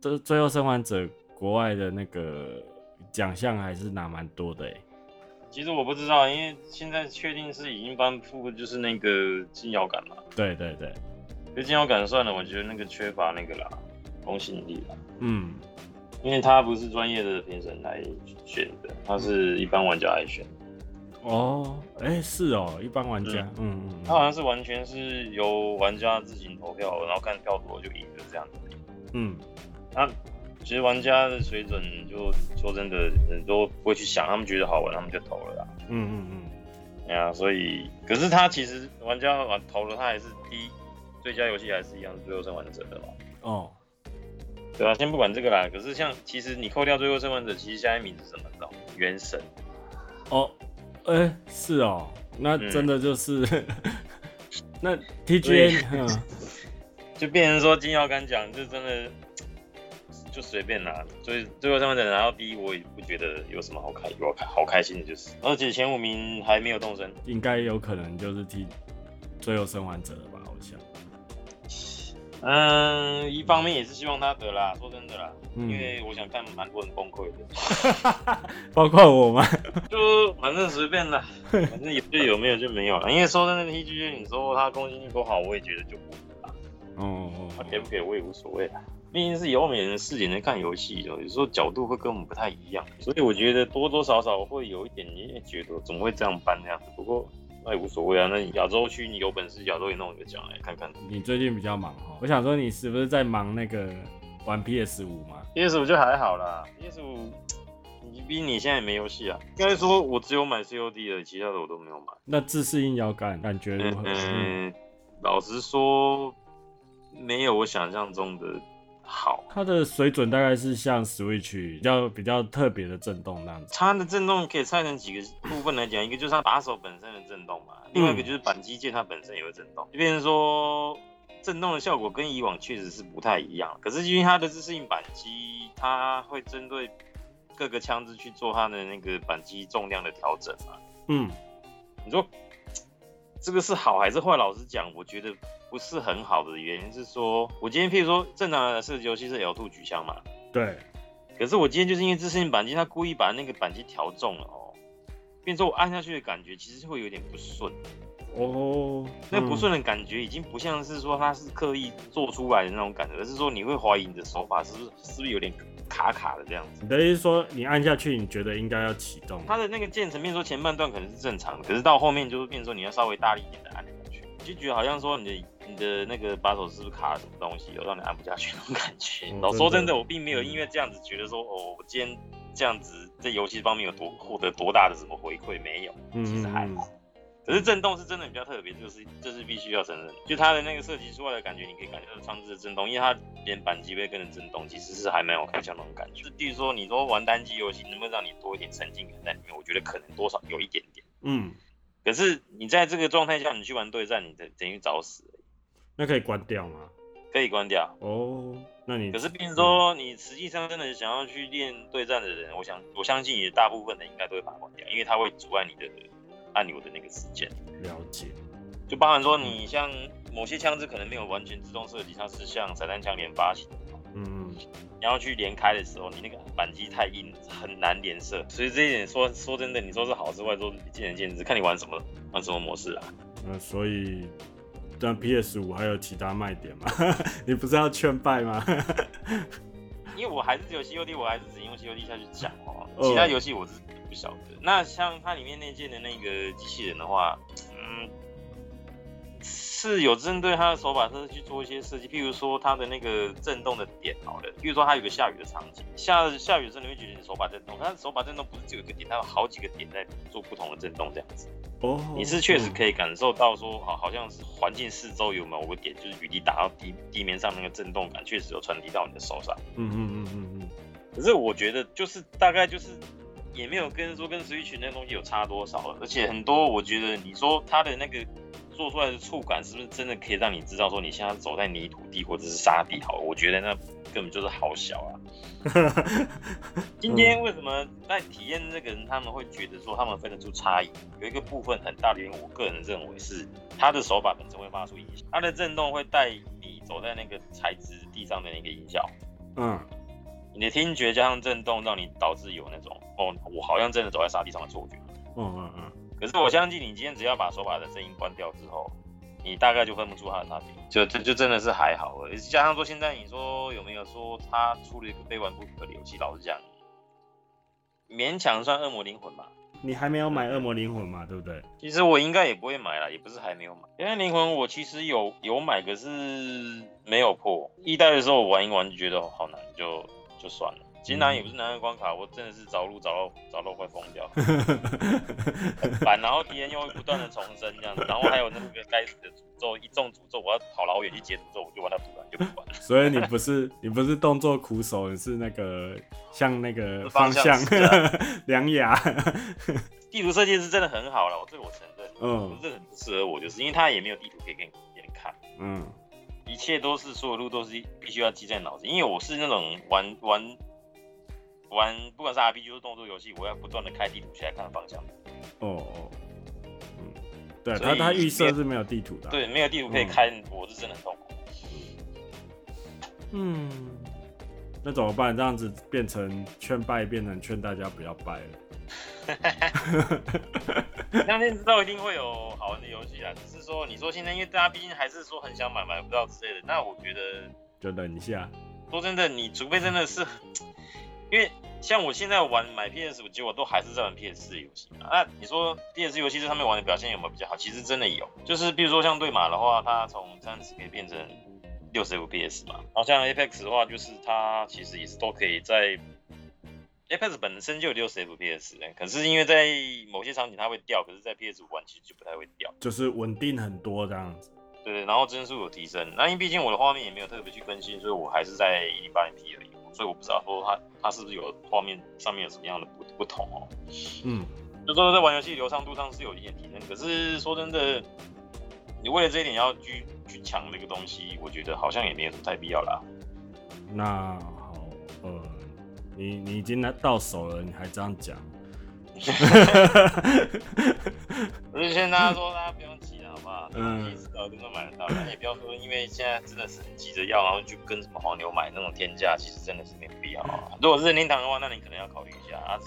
这最后生还者国外的那个奖项还是拿蛮多的哎。其实我不知道，因为现在确定是已经颁布，就是那个金摇杆嘛。对对对，就金摇杆算了，我觉得那个缺乏那个啦，公信力啦。嗯，因为他不是专业的评审来选的，他是一般玩家来选。哦，哎、欸，是哦，一般玩家，嗯嗯，他好像是完全是由玩家自行投票，然后看票多就赢的这样子。嗯，那其实玩家的水准，就说真的，人都不会去想，他们觉得好玩，他们就投了啦。嗯嗯嗯，哎呀，所以，可是他其实玩家玩投了，他还是第一最佳游戏还是一样是最后生还者的嘛。哦，对啊，先不管这个啦。可是像其实你扣掉最后生还者，其实下一名是什么？知道？原神。哦。哎、欸，是哦，那真的就是，嗯、那 TGA，嗯，就变成说金耀刚讲，就真的就随便拿，所以最后他们能拿到第一，我也不觉得有什么好开，有开好开心的，就是，而且前五名还没有动身，应该有可能就是替最后生还者了吧。嗯，一方面也是希望他得啦，说真的啦，嗯、因为我想看蛮多人崩溃的，包括我吗？就反正随便啦，反正有就有，没有就没有了。因为说真的，TGA 你说他攻击力不好，我也觉得就不啦。哦，他给不给我也无所谓啦，毕竟是以欧美人的视点在看游戏，有时候角度会跟我们不太一样，所以我觉得多多少少会有一点点觉得怎么会这样办那样子。不过。那也无所谓啊，那亚洲区你有本事，亚洲也弄一个奖来看看。你最近比较忙哈，我想说你是不是在忙那个玩 PS 五嘛？PS 五就还好啦，PS 五，你比你现在也没游戏啊。应该说我只有买 COD 的，其他的我都没有买。那自适应摇杆感觉如何？嗯，嗯老实说，没有我想象中的。好，它的水准大概是像 Switch 比较比较特别的震动那样子。它的震动可以拆成几个部分来讲，一个就是它把手本身的震动嘛，另外一个就是扳机键它本身也会震动。就变成说，震动的效果跟以往确实是不太一样。可是因为它的自适应扳机，它会针对各个枪支去做它的那个扳机重量的调整嘛。嗯，你说这个是好还是坏？老实讲，我觉得。不是很好的原因是说，我今天譬如说正常的设计游戏是 L2 举枪嘛，对。可是我今天就是因为自适应扳机，他故意把那个扳机调重了哦，变成我按下去的感觉其实会有点不顺。哦，那不顺的感觉已经不像是说他是刻意做出来的那种感觉，而是说你会怀疑你的手法是不是是不是有点卡卡的这样子。你的意思说你按下去，你觉得应该要启动？它的那个键层面说前半段可能是正常的，可是到后面就是变成说你要稍微大力一点的按下去，就觉得好像说你的。你的那个把手是不是卡了什么东西，有让你按不下去那种感觉？老、嗯、说真的，我并没有因为这样子觉得说，哦，我今天这样子在游戏方面有多获得多大的什么回馈没有，其实还好。可是震动是真的比较特别，就是这是必须要承认。就它的那个设计出来的感觉，你可以感觉到枪支的震动，因为它连扳机会跟着震动，其实是还蛮有开枪那种感觉。就是比如说你说玩单机游戏，能不能让你多一点沉浸感在里面？我觉得可能多少有一点点。嗯。可是你在这个状态下，你去玩对战，你等等于找死。那可以关掉吗？可以关掉哦。那你可是，比如说你实际上真的想要去练对战的人，我想我相信也大部分的应该都会把它关掉，因为它会阻碍你的按钮的那个时间。了解。就包含说你像某些枪支可能没有完全自动设计，它是像散弹枪连发型。嗯嗯。你要去连开的时候，你那个扳机太硬，很难连射。所以这一点说说真的，你说是好是坏，说见仁见智，看你玩什么玩什么模式啊。那所以。但 PS 五还有其他卖点吗？你不是要劝败吗？因为我还是只有 COD，我还是只用 COD 下去讲哦。其他游戏我是不晓得。那像它里面那件的那个机器人的话，嗯。是有针对它的手把车去做一些设计，譬如说它的那个震动的点，好了，譬如说它有个下雨的场景，下下雨的时候你会觉得你手把震动，它的手把震动不是只有一个点，它有好几个点在做不同的震动，这样子。哦，你是确实可以感受到说，好，好像是环境四周有某个点，就是雨滴打到地地面上那个震动感，确实有传递到你的手上。嗯嗯嗯嗯嗯。可是我觉得就是大概就是也没有跟说跟 Switch 那东西有差多少了，而且很多我觉得你说它的那个。做出来的触感是不是真的可以让你知道说你现在走在泥土地或者是沙地？好，我觉得那根本就是好小啊。今天为什么在体验这个人他们会觉得说他们分得出差异？有一个部分很大的原因，我个人认为是他的手把本身会发出影响，它的震动会带你走在那个材质地上的那个音效。嗯，你的听觉加上震动，让你导致有那种哦，我好像真的走在沙地上的错觉。嗯嗯嗯。可是我相信你今天只要把手把的声音关掉之后，你大概就分不出它的差别。就就就真的是还好了。加上说现在你说有没有说他出了一个非玩不可的游戏？老实讲，勉强算恶魔灵魂吧。你还没有买恶魔灵魂嘛？对不对？其实我应该也不会买了，也不是还没有买。因为灵魂我其实有有买，可是没有破。一代的时候我玩一玩就觉得好难，就就算了。其实难也不是难的关卡，我真的是找路找到找到快疯掉。很烦，然后敌人又会不断的重生这样子，然后还有那个该死的诅咒，一中诅咒我要跑老远去接诅咒，我就玩到不玩就不管了。所以你不是你不是动作苦手，你是那个像那个方向良 牙。地图设计是真的很好了，我这个我承认。嗯，这很不适合我，就是因为它也没有地图可以给你给你看。嗯，一切都是所有路都是必须要记在脑子，因为我是那种玩玩。玩不管是 RPG 就是动作游戏，我要不断的开地图起来看方向。哦哦，嗯，对，他他预设是没有地图的。对，没有地图可以开，嗯、我是真的很痛苦。嗯，那怎么办？这样子变成劝败，变成劝大家不要败了。相信之后一定会有好玩的游戏啦，只是说你说现在，因为大家毕竟还是说很想买，买不到之类的，那我觉得就等一下。说真的，你除非真的是。因为像我现在玩买 PS 五，结果都还是在玩 PS 四游戏啊。那你说 PS 游戏在上面玩的表现有没有比较好？其实真的有，就是比如说像对马的话，它从三十可以变成六十 FPS 嘛。然后像 Apex 的话，就是它其实也是都可以在 Apex 本身就有六十 FPS，可是因为在某些场景它会掉，可是在 PS 五玩其实就不太会掉，就是稳定很多这样子。对，然后帧数有提升。那因为毕竟我的画面也没有特别去更新，所以我还是在一零八零 P 而已。所以我不知道说它它是不是有画面上面有什么样的不不同哦。嗯，就说在玩游戏流畅度上是有一点提升，可是说真的，你为了这一点要去去抢那个东西，我觉得好像也没有什么太必要啦。那好，呃，你你已经拿到手了，你还这样讲？我就先大家说，大家不用急了，好不好。嗯，知道都能买得到，那也不要说，因为现在真的是很急着要，然后就跟什么黄牛买那种天价，其实真的是没有必要啊。如果是任天堂的话，那你可能要考虑一下啊。